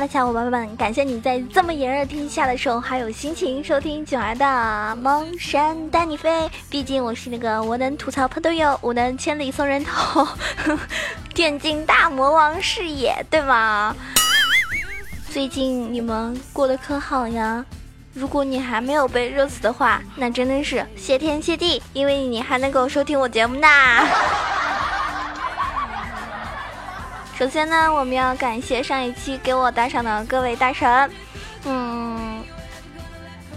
的小伙伴们，感谢你在这么炎热天气下的时候还有心情收听九儿的《梦山带你飞》。毕竟我是那个我能吐槽喷队友，我能千里送人头，电竞大魔王是也，对吗？最近你们过得可好呀？如果你还没有被热死的话，那真的是谢天谢地，因为你还能够收听我节目呢。首先呢，我们要感谢上一期给我打赏的各位大神，嗯，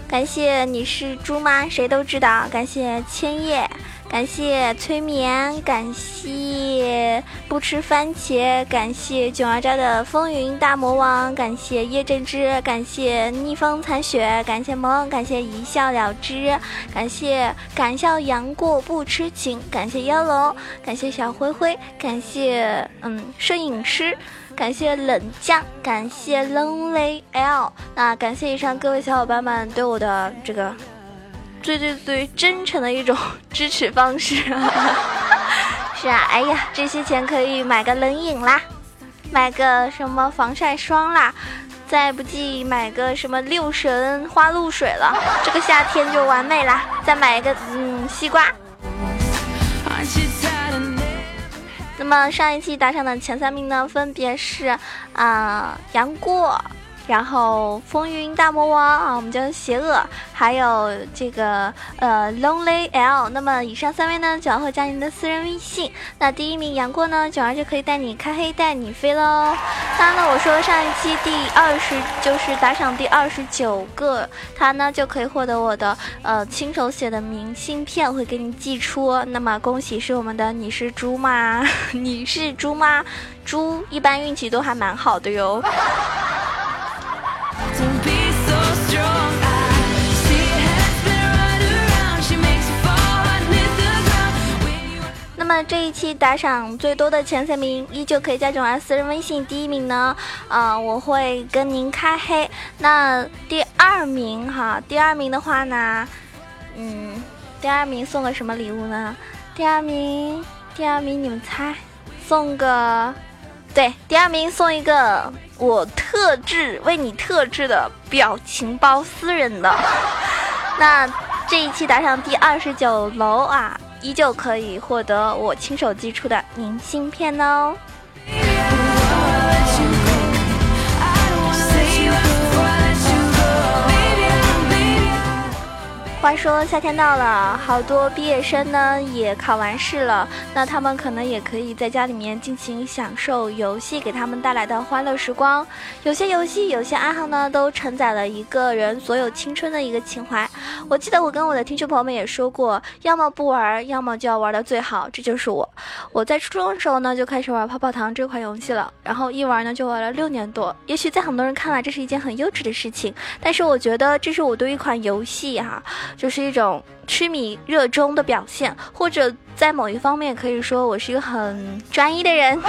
感谢你是猪吗？谁都知道，感谢千叶。感谢催眠，感谢不吃番茄，感谢囧儿家的风云大魔王，感谢叶正之，感谢逆风残雪，感谢萌，感谢一笑了之，感谢敢笑杨过不痴情，感谢妖龙，感谢小灰灰，感谢嗯摄影师，感谢冷酱，感谢 lonely l，那感谢以上各位小伙伴们对我的这个。最最最真诚的一种支持方式，是啊，哎呀，这些钱可以买个冷饮啦，买个什么防晒霜啦，再不济买个什么六神花露水了，这个夏天就完美啦。再买一个嗯西瓜。那么上一期打赏的前三名呢，分别是啊杨过。然后风云大魔王啊，我们叫邪恶，还有这个呃 lonely l。那么以上三位呢，九儿会加您的私人微信。那第一名杨过呢，九儿就可以带你开黑，带你飞喽。当然呢，我说上一期第二十就是打赏第二十九个，他呢就可以获得我的呃亲手写的明信片，会给你寄出。那么恭喜是我们的你是猪吗？你是猪吗？猪一般运气都还蛮好的哟。那么这一期打赏最多的前三名，依旧可以加囧儿私人微信。第一名呢，啊，我会跟您开黑。那第二名哈，第二名的话呢，嗯，第二名送个什么礼物呢？第二名，第二名你们猜，送个，对，第二名送一个我特制为你特制的表情包，私人的。那这一期打赏第二十九楼啊。依旧可以获得我亲手寄出的明信片哦。话说夏天到了，好多毕业生呢也考完试了，那他们可能也可以在家里面尽情享受游戏给他们带来的欢乐时光。有些游戏，有些爱好呢，都承载了一个人所有青春的一个情怀。我记得我跟我的听众朋友们也说过，要么不玩，要么就要玩的最好，这就是我。我在初中的时候呢就开始玩泡泡糖这款游戏了，然后一玩呢就玩了六年多。也许在很多人看来这是一件很幼稚的事情，但是我觉得这是我对一款游戏哈。就是一种痴迷热衷的表现，或者在某一方面可以说我是一个很专一的人。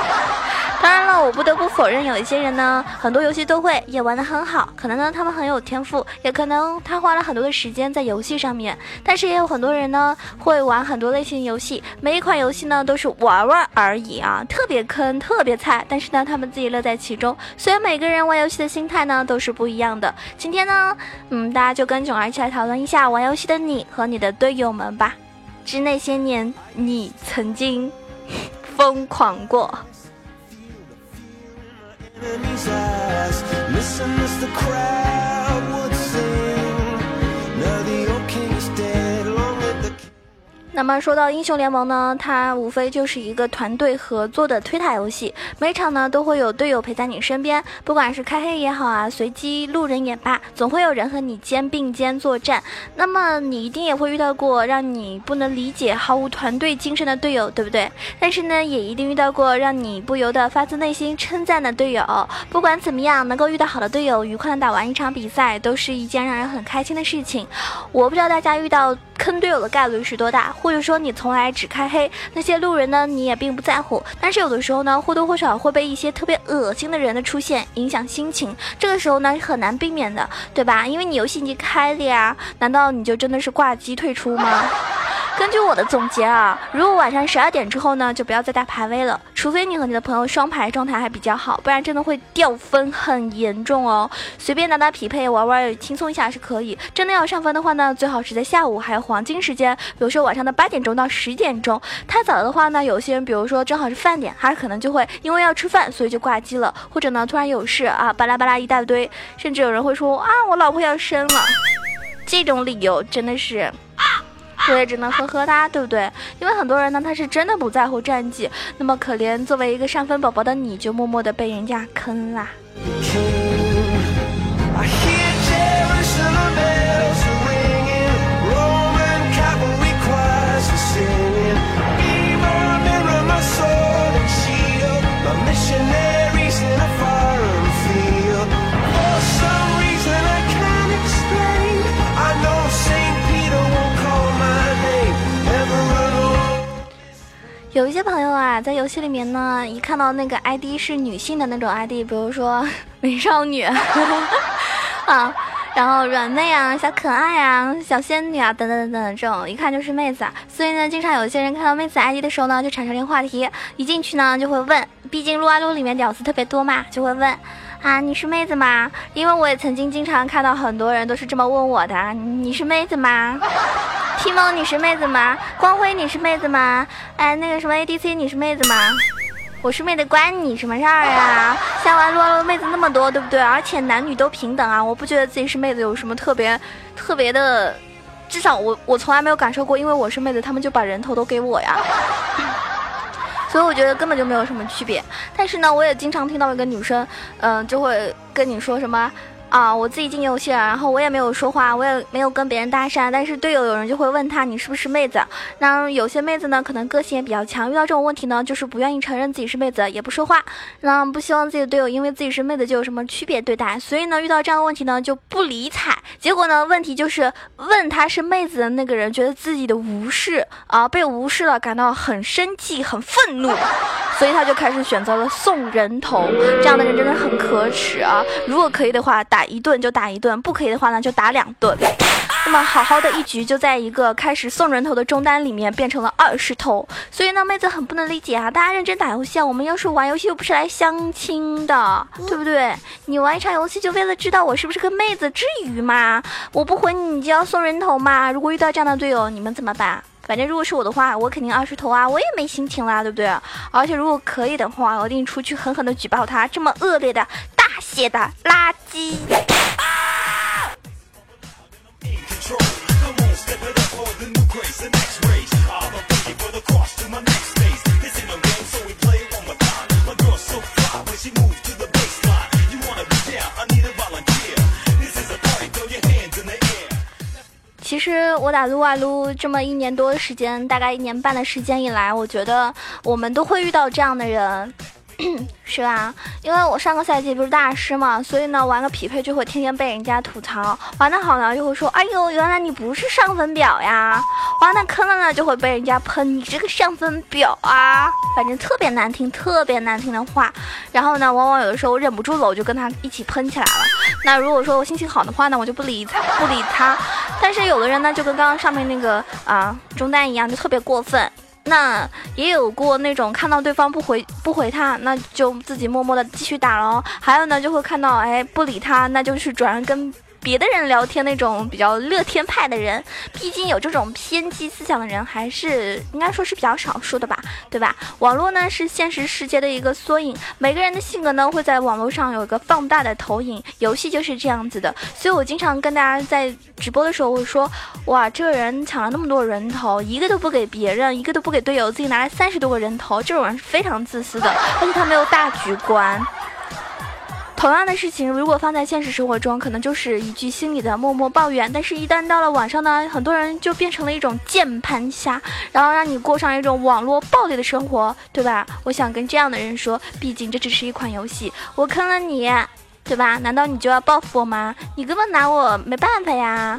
当然了，我不得不否认，有一些人呢，很多游戏都会，也玩得很好，可能呢他们很有天赋，也可能他花了很多的时间在游戏上面。但是也有很多人呢会玩很多类型游戏，每一款游戏呢都是玩玩而已啊，特别坑，特别菜。但是呢他们自己乐在其中。所以每个人玩游戏的心态呢都是不一样的。今天呢，嗯，大家就跟囧儿一起来讨论一下玩游戏的你和你的队友们吧。致那些年你曾经 疯狂过。Listen his. Missing is the crowd. 那么说到英雄联盟呢，它无非就是一个团队合作的推塔游戏，每场呢都会有队友陪在你身边，不管是开黑也好啊，随机路人也罢，总会有人和你肩并肩作战。那么你一定也会遇到过让你不能理解、毫无团队精神的队友，对不对？但是呢，也一定遇到过让你不由得发自内心称赞的队友。不管怎么样，能够遇到好的队友，愉快的打完一场比赛，都是一件让人很开心的事情。我不知道大家遇到坑队友的概率是多大。或者说你从来只开黑，那些路人呢，你也并不在乎。但是有的时候呢，或多或少会被一些特别恶心的人的出现影响心情。这个时候呢，是很难避免的，对吧？因为你游戏已经开了呀，难道你就真的是挂机退出吗？根据我的总结啊，如果晚上十二点之后呢，就不要再打排位了，除非你和你的朋友双排状态还比较好，不然真的会掉分很严重哦。随便打打匹配玩玩，轻松一下是可以。真的要上分的话呢，最好是在下午还有黄金时间，比如说晚上的八点钟到十点钟。太早的话呢，有些人比如说正好是饭点，他可能就会因为要吃饭，所以就挂机了，或者呢突然有事啊，巴拉巴拉一大堆，甚至有人会说啊，我老婆要生了，这种理由真的是。我也只能呵呵哒，对不对？因为很多人呢，他是真的不在乎战绩，那么可怜作为一个上分宝宝的你，就默默的被人家坑啦。有一些朋友啊，在游戏里面呢，一看到那个 ID 是女性的那种 ID，比如说 美少女 啊，然后软妹啊、小可爱啊、小仙女啊等等等等这种，一看就是妹子。所以呢，经常有些人看到妹子 ID 的时候呢，就产生了话题，一进去呢就会问，毕竟撸啊撸里面屌丝特别多嘛，就会问啊，你是妹子吗？因为我也曾经经常看到很多人都是这么问我的，你是妹子吗？提蒙，你是妹子吗？光辉，你是妹子吗？哎，那个什么 ADC，你是妹子吗？我是妹子，关你什么事儿啊？下完撸啊撸妹子那么多，对不对？而且男女都平等啊！我不觉得自己是妹子有什么特别特别的，至少我我从来没有感受过，因为我是妹子，他们就把人头都给我呀。所以我觉得根本就没有什么区别。但是呢，我也经常听到一个女生，嗯，就会跟你说什么。啊，我自己进游戏了，然后我也没有说话，我也没有跟别人搭讪，但是队友有人就会问他你是不是妹子？那有些妹子呢，可能个性也比较强，遇到这种问题呢，就是不愿意承认自己是妹子，也不说话，那不希望自己的队友因为自己是妹子就有什么区别对待，所以呢，遇到这样的问题呢，就不理睬。结果呢，问题就是问他是妹子的那个人觉得自己的无视啊，被无视了，感到很生气、很愤怒，所以他就开始选择了送人头。这样的人真的很可耻啊！如果可以的话，打。一顿就打一顿，不可以的话呢就打两顿。那么好好的一局就在一个开始送人头的中单里面变成了二十头，所以呢妹子很不能理解啊！大家认真打游戏啊，我们要是玩游戏又不是来相亲的，对不对？你玩一场游戏就为了知道我是不是个妹子，至于吗？我不回你，你就要送人头吗？如果遇到这样的队友，你们怎么办？反正如果是我的话，我肯定二十头啊，我也没心情啦，对不对？而且如果可以的话，我一定出去狠狠的举报他，这么恶劣的大。写的垃圾。实我打撸啊撸这么一年多的时间，大概一年半的时间以来，我觉得我们都会遇到这样的人。是吧？因为我上个赛季不是大师嘛，所以呢，玩个匹配就会天天被人家吐槽，玩的好呢就会说，哎呦，原来你不是上分表呀；玩的坑了呢，就会被人家喷你这个上分表啊，反正特别难听、特别难听的话。然后呢，往往有的时候我忍不住了，我就跟他一起喷起来了。那如果说我心情好的话呢，我就不理他，不理他。但是有的人呢，就跟刚刚上面那个啊中单一样，就特别过分。那也有过那种看到对方不回不回他，那就自己默默的继续打喽。还有呢，就会看到哎不理他，那就去转跟。别的人聊天那种比较乐天派的人，毕竟有这种偏激思想的人还是应该说是比较少数的吧，对吧？网络呢是现实世界的一个缩影，每个人的性格呢会在网络上有一个放大的投影，游戏就是这样子的。所以我经常跟大家在直播的时候会说，哇，这个人抢了那么多人头，一个都不给别人，一个都不给队友，自己拿了三十多个人头，这种人是非常自私的，而且他没有大局观。同样的事情，如果放在现实生活中，可能就是一句心里的默默抱怨；但是，一旦到了网上呢，很多人就变成了一种键盘侠，然后让你过上一种网络暴力的生活，对吧？我想跟这样的人说，毕竟这只是一款游戏，我坑了你，对吧？难道你就要报复我吗？你根本拿我没办法呀！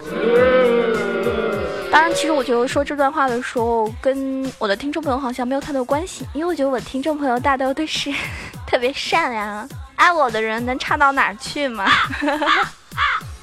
当然，其实我觉得说这段话的时候，跟我的听众朋友好像没有太多关系，因为我觉得我的听众朋友大多都是 特别善良。爱我的人能差到哪去吗？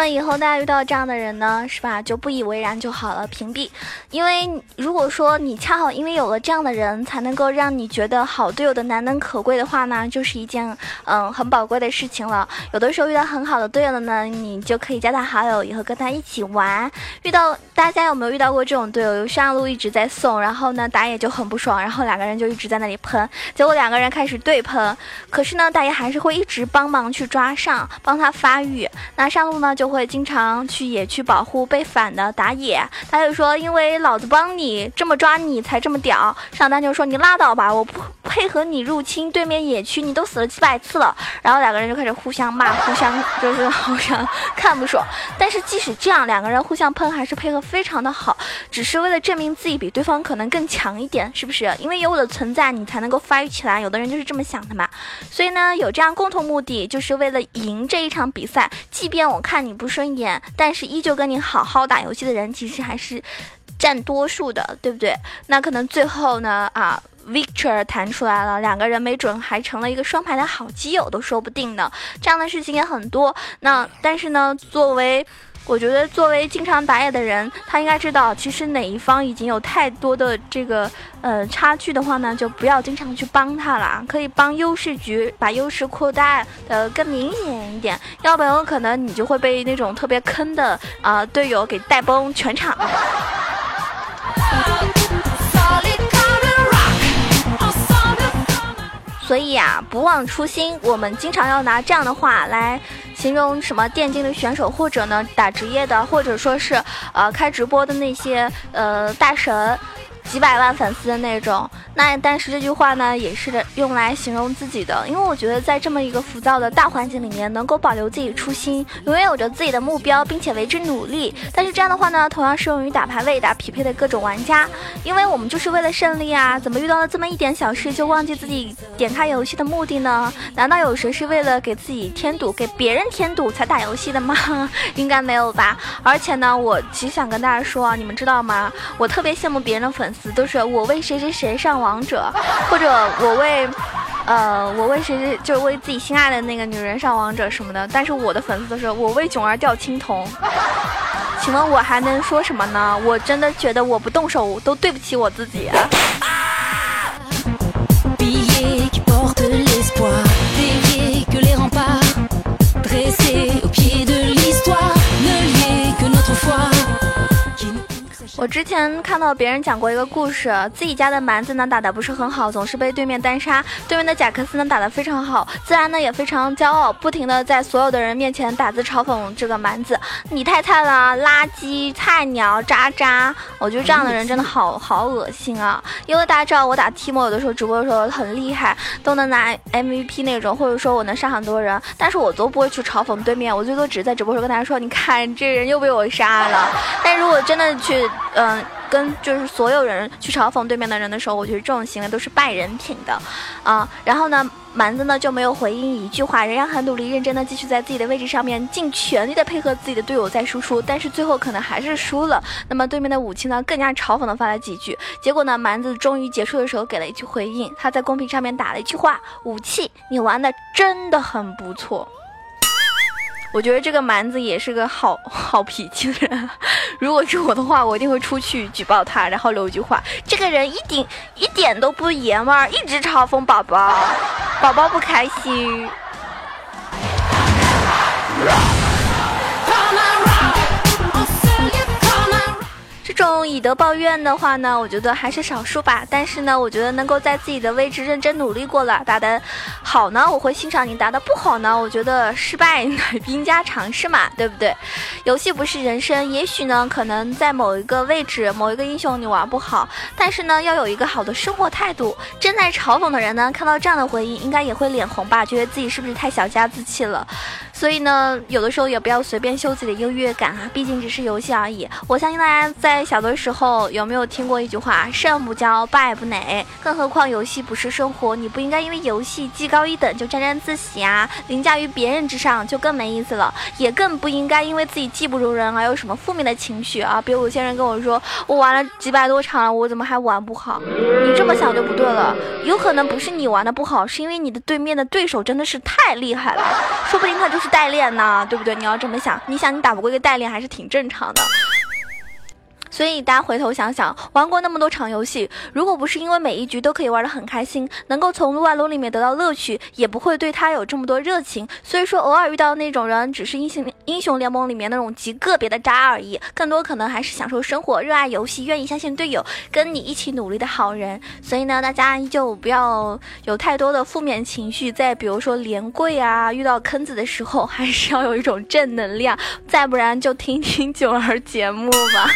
么以后大家遇到这样的人呢，是吧？就不以为然就好了，屏蔽。因为如果说你恰好因为有了这样的人，才能够让你觉得好队友的难能可贵的话呢，就是一件嗯很宝贵的事情了。有的时候遇到很好的队友了呢，你就可以加他好友，以后跟他一起玩。遇到大家有没有遇到过这种队友？上路一直在送，然后呢打野就很不爽，然后两个人就一直在那里喷，结果两个人开始对喷，可是呢大爷还是会一直帮忙去抓上，帮他发育。那上路呢？就会经常去野区保护被反的打野，他就说因为老子帮你这么抓你才这么屌。上单就说你拉倒吧，我不配合你入侵对面野区，你都死了几百次了。然后两个人就开始互相骂，互相就是互相看不爽。但是即使这样，两个人互相喷还是配合非常的好，只是为了证明自己比对方可能更强一点，是不是？因为有我的存在，你才能够发育起来。有的人就是这么想的嘛。所以呢，有这样共同目的，就是为了赢这一场比赛。即便我看你。不顺眼，但是依旧跟你好好打游戏的人，其实还是占多数的，对不对？那可能最后呢，啊，Victor 弹出来了，两个人没准还成了一个双排的好基友，都说不定呢。这样的事情也很多。那但是呢，作为我觉得，作为经常打野的人，他应该知道，其实哪一方已经有太多的这个呃差距的话呢，就不要经常去帮他了，可以帮优势局把优势扩大的更明显一点，要不然有可能你就会被那种特别坑的啊队友给带崩全场。所以啊，不忘初心，我们经常要拿这样的话来。形容什么电竞的选手，或者呢打职业的，或者说是呃开直播的那些呃大神。几百万粉丝的那种，那但是这句话呢，也是用来形容自己的，因为我觉得在这么一个浮躁的大环境里面，能够保留自己初心，永远有着自己的目标，并且为之努力。但是这样的话呢，同样适用于打排位、打匹配的各种玩家，因为我们就是为了胜利啊！怎么遇到了这么一点小事就忘记自己点开游戏的目的呢？难道有谁是为了给自己添堵、给别人添堵才打游戏的吗？应该没有吧。而且呢，我其实想跟大家说啊，你们知道吗？我特别羡慕别人的粉丝。都是我为谁谁谁上王者，或者我为，呃，我为谁谁就是为自己心爱的那个女人上王者什么的。但是我的粉丝都是我为囧儿掉青铜，请问我还能说什么呢？我真的觉得我不动手都对不起我自己。我之前看到别人讲过一个故事，自己家的蛮子呢打的不是很好，总是被对面单杀。对面的贾克斯呢打的非常好，自然呢也非常骄傲，不停的在所有的人面前打字嘲讽这个蛮子，你太菜了，垃圾，菜鸟，渣渣。我觉得这样的人真的好好恶心啊！因为大家知道我打 T 模有的时候直播的时候很厉害，都能拿 MVP 那种，或者说我能杀很多人，但是我都不会去嘲讽对面，我最多只是在直播时候跟大家说，你看这人又被我杀了。但如果真的去。嗯，跟就是所有人去嘲讽对面的人的时候，我觉得这种行为都是败人品的，啊，然后呢，蛮子呢就没有回应一句话，仍然很努力认真的继续在自己的位置上面尽全力的配合自己的队友在输出，但是最后可能还是输了。那么对面的武器呢，更加嘲讽的发了几句，结果呢，蛮子终于结束的时候给了一句回应，他在公屏上面打了一句话：武器，你玩的真的很不错。我觉得这个蛮子也是个好好脾气的人，如果是我的话，我一定会出去举报他，然后留一句话：这个人一点一点都不爷们儿，一直嘲讽宝宝，宝宝不开心。这种以德报怨的话呢，我觉得还是少数吧。但是呢，我觉得能够在自己的位置认真努力过了，打得好呢，我会欣赏你；打得不好呢，我觉得失败乃兵 家常事嘛，对不对？游戏不是人生，也许呢，可能在某一个位置、某一个英雄你玩不好，但是呢，要有一个好的生活态度。正在嘲讽的人呢，看到这样的回应，应该也会脸红吧？觉得自己是不是太小家子气了？所以呢，有的时候也不要随便秀自己的优越感啊，毕竟只是游戏而已。我相信大家在小的时候有没有听过一句话：胜不骄，败不馁。更何况游戏不是生活，你不应该因为游戏技高一等就沾沾自喜啊，凌驾于别人之上就更没意思了。也更不应该因为自己技不如人而有什么负面的情绪啊。比如有些人跟我说，我玩了几百多场了，我怎么还玩不好？你这么想就不对了。有可能不是你玩的不好，是因为你的对面的对手真的是太厉害了，说不定他就是。代练呢，对不对？你要这么想，你想你打不过一个代练还是挺正常的。所以大家回头想想，玩过那么多场游戏，如果不是因为每一局都可以玩得很开心，能够从撸啊撸里面得到乐趣，也不会对他有这么多热情。所以说，偶尔遇到那种人，只是英雄英雄联盟里面那种极个别的渣而已，更多可能还是享受生活、热爱游戏、愿意相信队友、跟你一起努力的好人。所以呢，大家就不要有太多的负面情绪，在比如说连跪啊、遇到坑子的时候，还是要有一种正能量。再不然就听听九儿节目吧。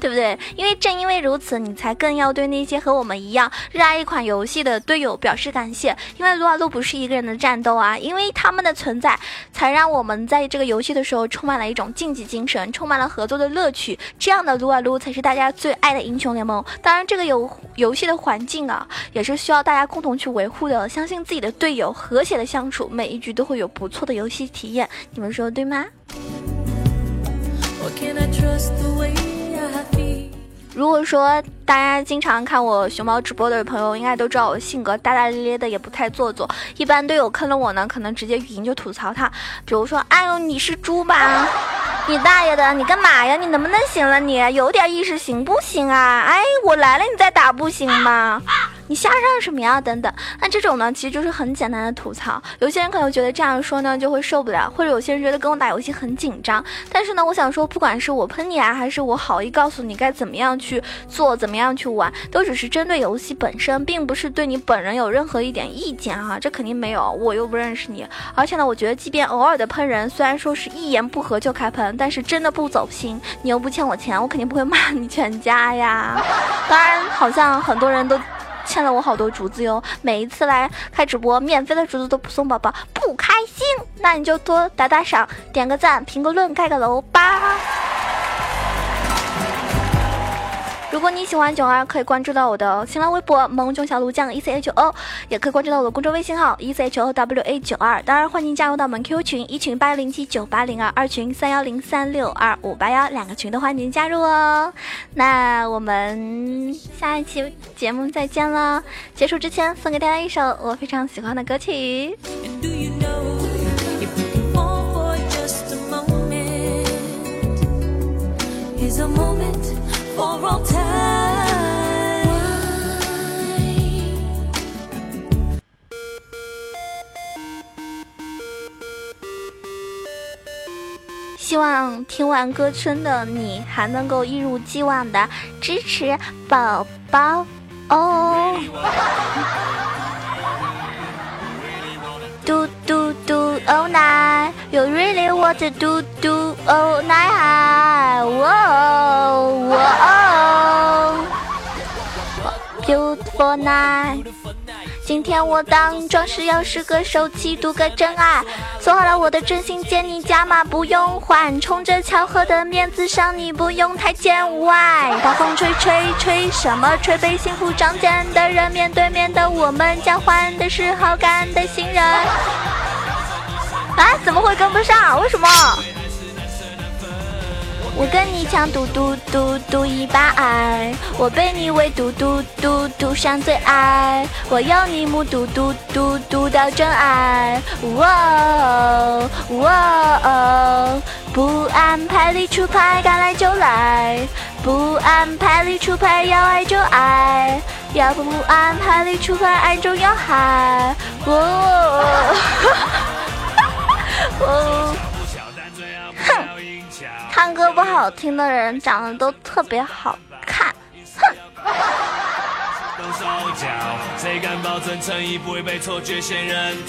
对不对？因为正因为如此，你才更要对那些和我们一样热爱一款游戏的队友表示感谢。因为撸啊撸不是一个人的战斗啊，因为他们的存在，才让我们在这个游戏的时候充满了一种竞技精神，充满了合作的乐趣。这样的撸啊撸才是大家最爱的英雄联盟。当然，这个游游戏的环境啊，也是需要大家共同去维护的。相信自己的队友，和谐的相处，每一局都会有不错的游戏体验。你们说对吗？如果说大家经常看我熊猫直播的朋友，应该都知道我性格大大咧咧的，也不太做作。一般队友坑了我呢，可能直接语音就吐槽他，比如说：“哎呦，你是猪吧？你大爷的！你干嘛呀？你能不能行了？你有点意识行不行啊？哎，我来了，你再打不行吗？”你瞎嚷什么呀？等等，那这种呢，其实就是很简单的吐槽。有些人可能觉得这样说呢就会受不了，或者有些人觉得跟我打游戏很紧张。但是呢，我想说，不管是我喷你啊，还是我好意告诉你该怎么样去做，怎么样去玩，都只是针对游戏本身，并不是对你本人有任何一点意见啊。这肯定没有，我又不认识你。而且呢，我觉得即便偶尔的喷人，虽然说是一言不合就开喷，但是真的不走心，你又不欠我钱，我肯定不会骂你全家呀。当然，好像很多人都。欠了我好多竹子哟！每一次来开直播，免费的竹子都不送宝宝，不开心。那你就多打打赏，点个赞，评个论，盖个楼吧。如果你喜欢囧儿，可以关注到我的新浪微博“萌囧小鹿酱 E C H O”，也可以关注到我的公众微信号 “E C H O W A 九二”。当然，欢迎加入到我们 Q 群，一群八幺零七九八零二，二群三幺零三六二五八幺，两个群都欢迎加入哦。那我们下一期节目再见了。结束之前，送给大家一首我非常喜欢的歌曲。希望听完歌声的你还能够一如既往的支持宝宝哦。，Oh night，You really want to do do all night？哇哇，Beautiful night。今天我当壮士，要是个手气，赌个真爱。做好了我的真心，见你加码不用还。冲着巧合的面子上，你不用太见外。大风吹吹吹，什么吹？被幸福仗剑的人，面对面的我们，交换的是好感的信任。啊，怎么会跟不上？为什么？我跟你抢赌赌赌赌一把爱，我被你围赌赌赌赌上最爱，我要你目睹赌赌赌到真爱。哇哇，不安排里出牌，该来就来；不安排里出牌，要爱就爱；要不安排里出牌，爱中有海。哦，哦，哼。唱歌不好听的人长得都特别好看，哼。